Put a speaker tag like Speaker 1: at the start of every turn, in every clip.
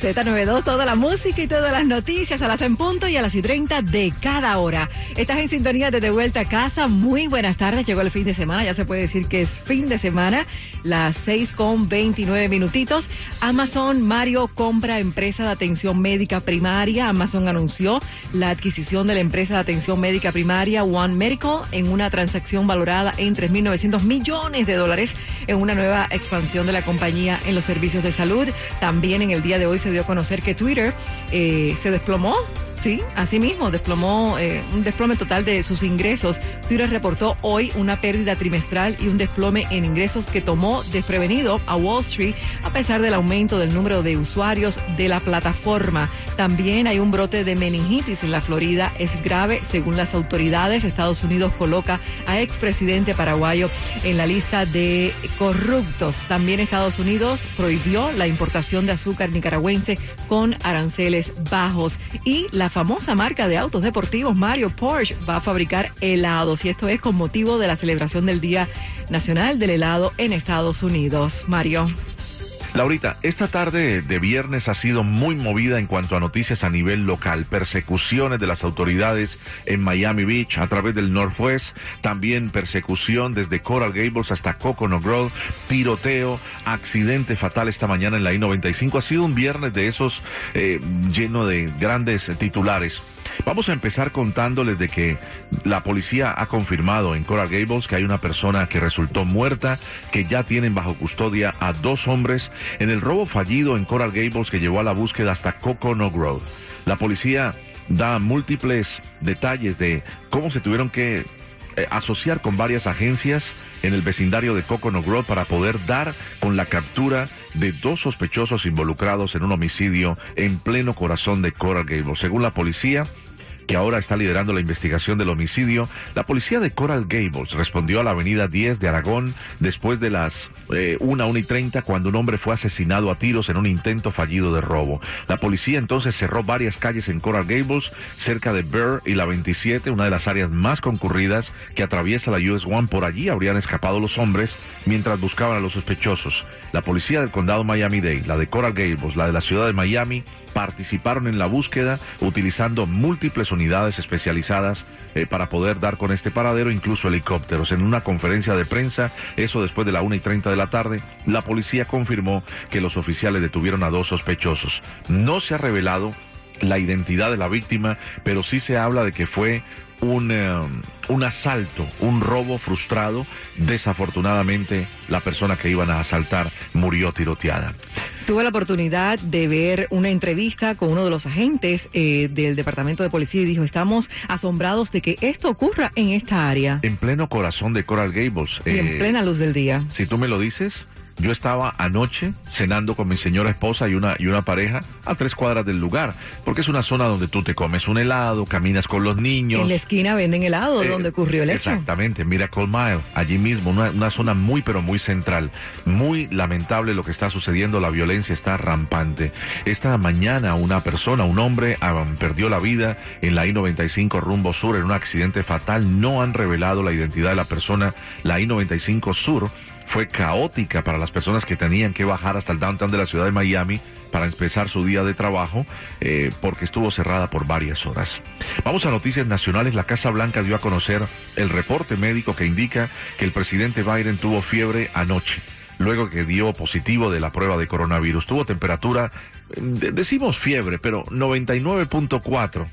Speaker 1: Z92, toda la música y todas las noticias a las en punto y a las y 30 de cada hora. Estás en sintonía de De Vuelta a Casa. Muy buenas tardes. Llegó el fin de semana. Ya se puede decir que es fin de semana. Las 6 con 29 minutitos. Amazon Mario compra empresa de atención médica primaria. Amazon anunció la adquisición de la empresa de atención médica primaria One Medical en una transacción valorada en 3.900 millones de dólares en una nueva expansión de la compañía en los servicios de salud. También en el día de hoy se dio a conocer que Twitter eh, se desplomó Sí, así mismo, desplomó eh, un desplome total de sus ingresos. Twitter reportó hoy una pérdida trimestral y un desplome en ingresos que tomó desprevenido a Wall Street a pesar del aumento del número de usuarios de la plataforma. También hay un brote de meningitis en la Florida. Es grave según las autoridades. Estados Unidos coloca a expresidente paraguayo en la lista de corruptos. También Estados Unidos prohibió la importación de azúcar nicaragüense con aranceles bajos y la famosa marca de autos deportivos Mario Porsche va a fabricar helados y esto es con motivo de la celebración del Día Nacional del Helado en Estados Unidos. Mario.
Speaker 2: Laurita, esta tarde de viernes ha sido muy movida en cuanto a noticias a nivel local, persecuciones de las autoridades en Miami Beach a través del Northwest, también persecución desde Coral Gables hasta Coconut Grove, tiroteo, accidente fatal esta mañana en la I-95. Ha sido un viernes de esos eh, lleno de grandes titulares. Vamos a empezar contándoles de que la policía ha confirmado en Coral Gables que hay una persona que resultó muerta, que ya tienen bajo custodia a dos hombres en el robo fallido en Coral Gables que llevó a la búsqueda hasta Coconut Grove. La policía da múltiples detalles de cómo se tuvieron que eh, asociar con varias agencias en el vecindario de Coconut Grove para poder dar con la captura de dos sospechosos involucrados en un homicidio en pleno corazón de Coral Gables. Según la policía, que ahora está liderando la investigación del homicidio, la policía de Coral Gables respondió a la avenida 10 de Aragón después de las eh, 1, 1 y 30 cuando un hombre fue asesinado a tiros en un intento fallido de robo. La policía entonces cerró varias calles en Coral Gables, cerca de Burr y la 27, una de las áreas más concurridas que atraviesa la US One. Por allí habrían escapado los hombres mientras buscaban a los sospechosos. La policía del condado Miami-Dade, la de Coral Gables, la de la ciudad de Miami, participaron en la búsqueda utilizando múltiples unidades especializadas eh, para poder dar con este paradero, incluso helicópteros. En una conferencia de prensa, eso después de la una y 30 de la tarde, la policía confirmó que los oficiales detuvieron a dos sospechosos. No se ha revelado la identidad de la víctima, pero sí se habla de que fue un, eh, un asalto, un robo frustrado. Desafortunadamente, la persona que iban a asaltar murió tiroteada.
Speaker 1: Tuve la oportunidad de ver una entrevista con uno de los agentes eh, del Departamento de Policía y dijo, estamos asombrados de que esto ocurra en esta área.
Speaker 2: En pleno corazón de Coral Gables.
Speaker 1: Y en
Speaker 2: eh,
Speaker 1: plena luz del día.
Speaker 2: Si tú me lo dices, yo estaba anoche cenando con mi señora esposa y una, y una pareja a tres cuadras del lugar, porque es una zona donde tú te comes un helado, caminas con los niños.
Speaker 1: En la esquina venden helado,
Speaker 2: Eh,
Speaker 1: donde ocurrió el hecho.
Speaker 2: Exactamente, Miracle Mile, allí mismo, una, una zona muy pero muy central. Muy lamentable lo que está sucediendo, la violencia está rampante. Esta mañana una persona, un hombre, ah, perdió la vida en la I-95 rumbo sur en un accidente fatal. No han revelado la identidad de la persona. La I-95 sur fue caótica para las personas que tenían que bajar hasta el downtown de la ciudad de Miami para empezar su día de trabajo eh, porque estuvo cerrada por varias horas. Vamos a noticias nacionales. La Casa Blanca dio a conocer el reporte médico que indica que el presidente Biden tuvo fiebre anoche. Luego que dio positivo de la prueba de coronavirus, tuvo temperatura, de- decimos fiebre, pero 99.4.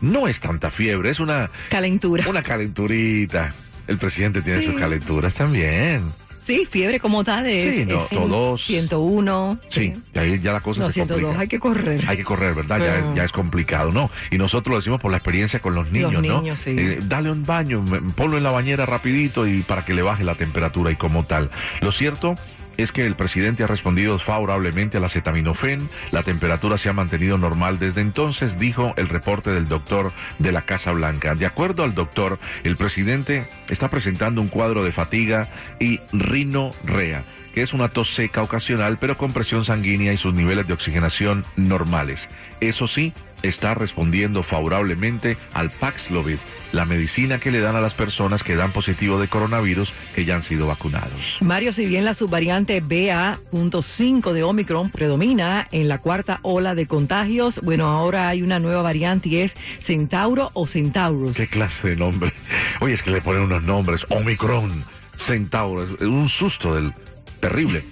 Speaker 2: No es tanta fiebre, es una,
Speaker 1: Calentura.
Speaker 2: una calenturita. El presidente tiene
Speaker 1: Sí.
Speaker 2: sus calenturas también.
Speaker 1: Sí, fiebre como tal es,
Speaker 2: Sí, no,
Speaker 1: es
Speaker 2: todos-
Speaker 1: 101.
Speaker 2: Sí, y ahí ya la cosa
Speaker 1: No,
Speaker 2: se
Speaker 1: 102,
Speaker 2: complica.
Speaker 1: hay que correr.
Speaker 2: Hay que correr, ¿verdad? Ya, ya es complicado, ¿no? Y nosotros lo decimos por la experiencia con los niños, ¿no?
Speaker 1: niños, sí.
Speaker 2: Eh, dale un baño, ponlo en la bañera rapidito y para que le baje la temperatura y como tal. Lo cierto es que el presidente ha respondido favorablemente al acetaminofén. La temperatura se ha mantenido normal desde entonces, dijo el reporte del doctor de la Casa Blanca. De acuerdo al doctor, el presidente está presentando un cuadro de fatiga y rinorrea que es una tos seca ocasional, pero con presión sanguínea y sus niveles de oxigenación normales. Eso sí, está respondiendo favorablemente al Paxlovid, la medicina que le dan a las personas que dan positivo de coronavirus que ya han sido vacunados.
Speaker 1: Mario, si bien la subvariante BA.5 de Omicron predomina en la cuarta ola de contagios, bueno, ahora hay una nueva variante y es Centauro o Centaurus.
Speaker 2: ¿Qué clase de nombre? Oye, es que le ponen unos nombres, Omicron, Centauro, es un susto del terrible.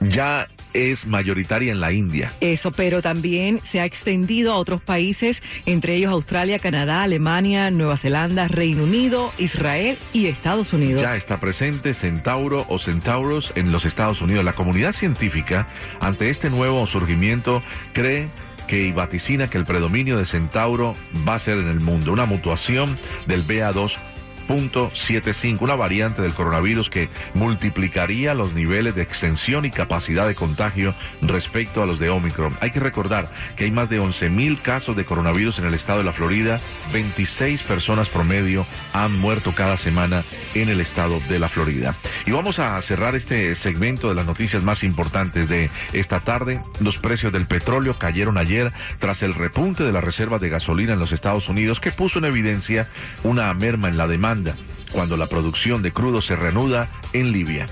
Speaker 2: Ya es mayoritaria en la India.
Speaker 1: Eso, pero también se ha extendido a otros países, entre ellos Australia, Canadá, Alemania, Nueva Zelanda, Reino Unido, Israel y Estados Unidos.
Speaker 2: Ya está presente Centauro o Centauros en los Estados Unidos. La comunidad científica, ante este nuevo surgimiento, cree que y vaticina que el predominio de Centauro va a ser en el mundo, una mutuación del BA2 .75, una variante del coronavirus que multiplicaría los niveles de extensión y capacidad de contagio respecto a los de Omicron. Hay que recordar que hay más de 11 mil casos de coronavirus en el estado de la Florida, 26 personas promedio han muerto cada semana en el estado de la Florida. Y vamos a cerrar este segmento de las noticias más importantes de esta tarde. Los precios del petróleo cayeron ayer tras el repunte de las reservas de gasolina en los Estados Unidos que puso en evidencia una merma en la demanda cuando la producción de crudo se reanuda en Libia.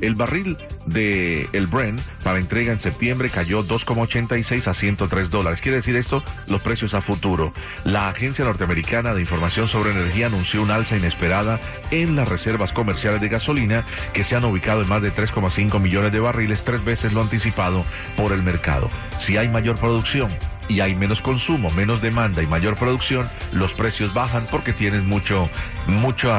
Speaker 2: El barril de el Brent para entrega en septiembre cayó 2,86 a 103 dólares. Quiere decir esto, los precios a futuro. La Agencia Norteamericana de Información sobre Energía anunció un alza inesperada en las reservas comerciales de gasolina que se han ubicado en más de 3,5 millones de barriles, tres veces lo anticipado por el mercado. Si hay mayor producción, y hay menos consumo, menos demanda y mayor producción, los precios bajan porque tienen mucho, mucho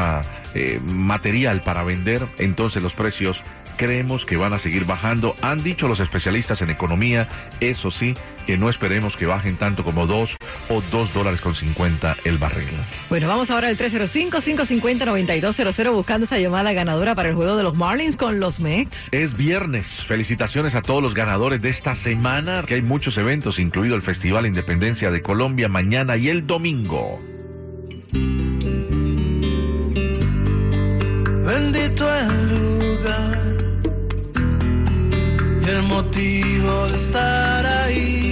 Speaker 2: eh, material para vender, entonces los precios creemos que van a seguir bajando. Han dicho los especialistas en economía, eso sí, que no esperemos que bajen tanto como 2 o 2 dólares con 50 el barril.
Speaker 1: Bueno, vamos ahora al 305-550-9200 buscando esa llamada ganadora para el juego de los Marlins con los Mex.
Speaker 2: Es viernes. Felicitaciones a todos los ganadores de esta semana, que hay muchos eventos, incluido el Festival Independencia de Colombia mañana y el domingo.
Speaker 3: Bendito el lugar el motivo de estar ahí.